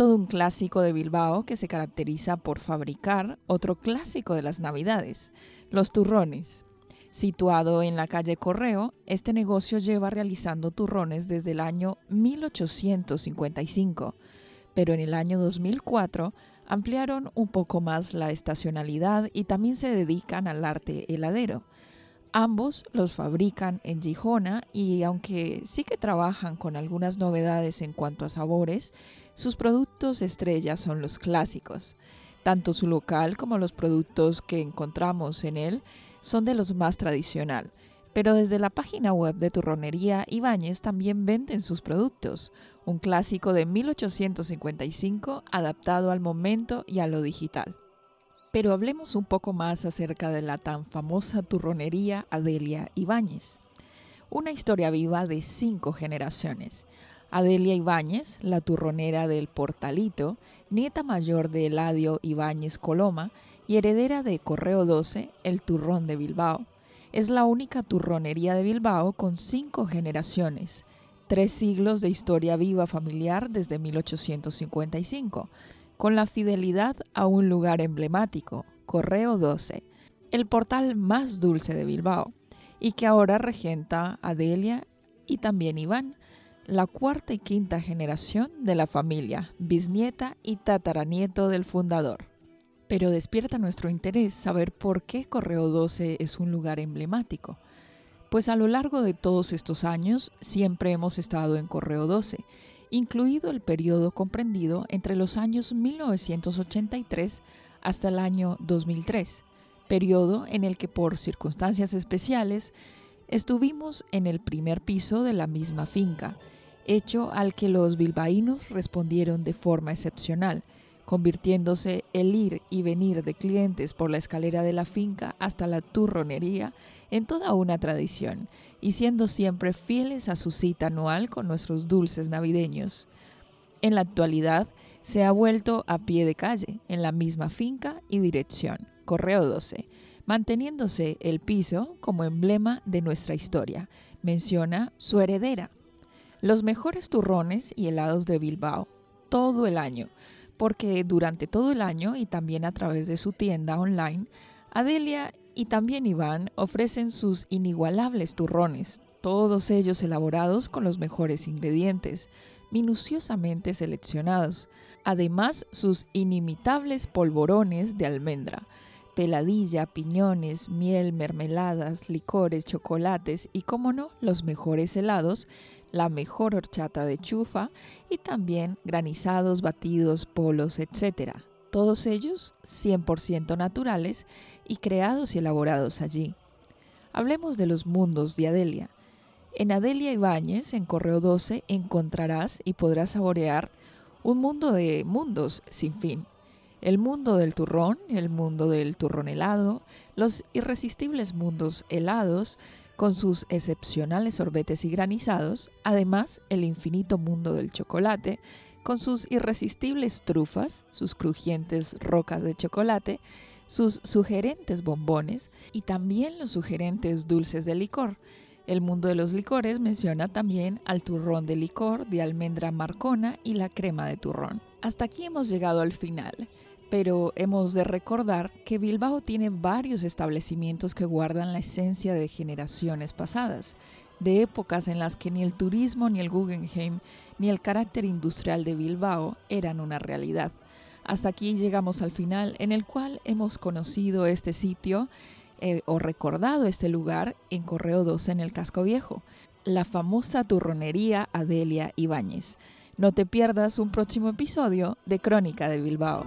todo un clásico de Bilbao que se caracteriza por fabricar otro clásico de las Navidades, los turrones. Situado en la calle Correo, este negocio lleva realizando turrones desde el año 1855 pero en el año 2004 ampliaron un poco más la estacionalidad y también se dedican al arte heladero. Ambos los fabrican en Gijona y aunque sí que trabajan con algunas novedades en cuanto a sabores, sus productos estrellas son los clásicos. Tanto su local como los productos que encontramos en él son de los más tradicional, pero desde la página web de Turronería Ibáñez también venden sus productos, un clásico de 1855 adaptado al momento y a lo digital. Pero hablemos un poco más acerca de la tan famosa turronería Adelia Ibáñez. Una historia viva de cinco generaciones. Adelia Ibáñez, la turronera del Portalito, nieta mayor de Eladio Ibáñez Coloma y heredera de Correo 12, el turrón de Bilbao, es la única turronería de Bilbao con cinco generaciones, tres siglos de historia viva familiar desde 1855, con la fidelidad a un lugar emblemático, Correo 12, el portal más dulce de Bilbao, y que ahora regenta Adelia y también Iván, la cuarta y quinta generación de la familia, bisnieta y tataranieto del fundador pero despierta nuestro interés saber por qué Correo 12 es un lugar emblemático. Pues a lo largo de todos estos años siempre hemos estado en Correo 12, incluido el periodo comprendido entre los años 1983 hasta el año 2003, periodo en el que por circunstancias especiales estuvimos en el primer piso de la misma finca, hecho al que los bilbaínos respondieron de forma excepcional, convirtiéndose el ir y venir de clientes por la escalera de la finca hasta la turronería en toda una tradición y siendo siempre fieles a su cita anual con nuestros dulces navideños. En la actualidad se ha vuelto a pie de calle, en la misma finca y dirección, Correo 12, manteniéndose el piso como emblema de nuestra historia, menciona su heredera. Los mejores turrones y helados de Bilbao, todo el año, porque durante todo el año y también a través de su tienda online, Adelia y también Iván ofrecen sus inigualables turrones, todos ellos elaborados con los mejores ingredientes, minuciosamente seleccionados. Además, sus inimitables polvorones de almendra, peladilla, piñones, miel, mermeladas, licores, chocolates y, como no, los mejores helados la mejor horchata de chufa y también granizados, batidos, polos, etc. Todos ellos 100% naturales y creados y elaborados allí. Hablemos de los mundos de Adelia. En Adelia Ibáñez, en Correo 12, encontrarás y podrás saborear un mundo de mundos sin fin. El mundo del turrón, el mundo del turrón helado, los irresistibles mundos helados, con sus excepcionales sorbetes y granizados, además el infinito mundo del chocolate, con sus irresistibles trufas, sus crujientes rocas de chocolate, sus sugerentes bombones y también los sugerentes dulces de licor. El mundo de los licores menciona también al turrón de licor de almendra marcona y la crema de turrón. Hasta aquí hemos llegado al final pero hemos de recordar que Bilbao tiene varios establecimientos que guardan la esencia de generaciones pasadas, de épocas en las que ni el turismo, ni el Guggenheim, ni el carácter industrial de Bilbao eran una realidad. Hasta aquí llegamos al final en el cual hemos conocido este sitio eh, o recordado este lugar en Correo 12 en el Casco Viejo, la famosa turronería Adelia Ibáñez. No te pierdas un próximo episodio de Crónica de Bilbao.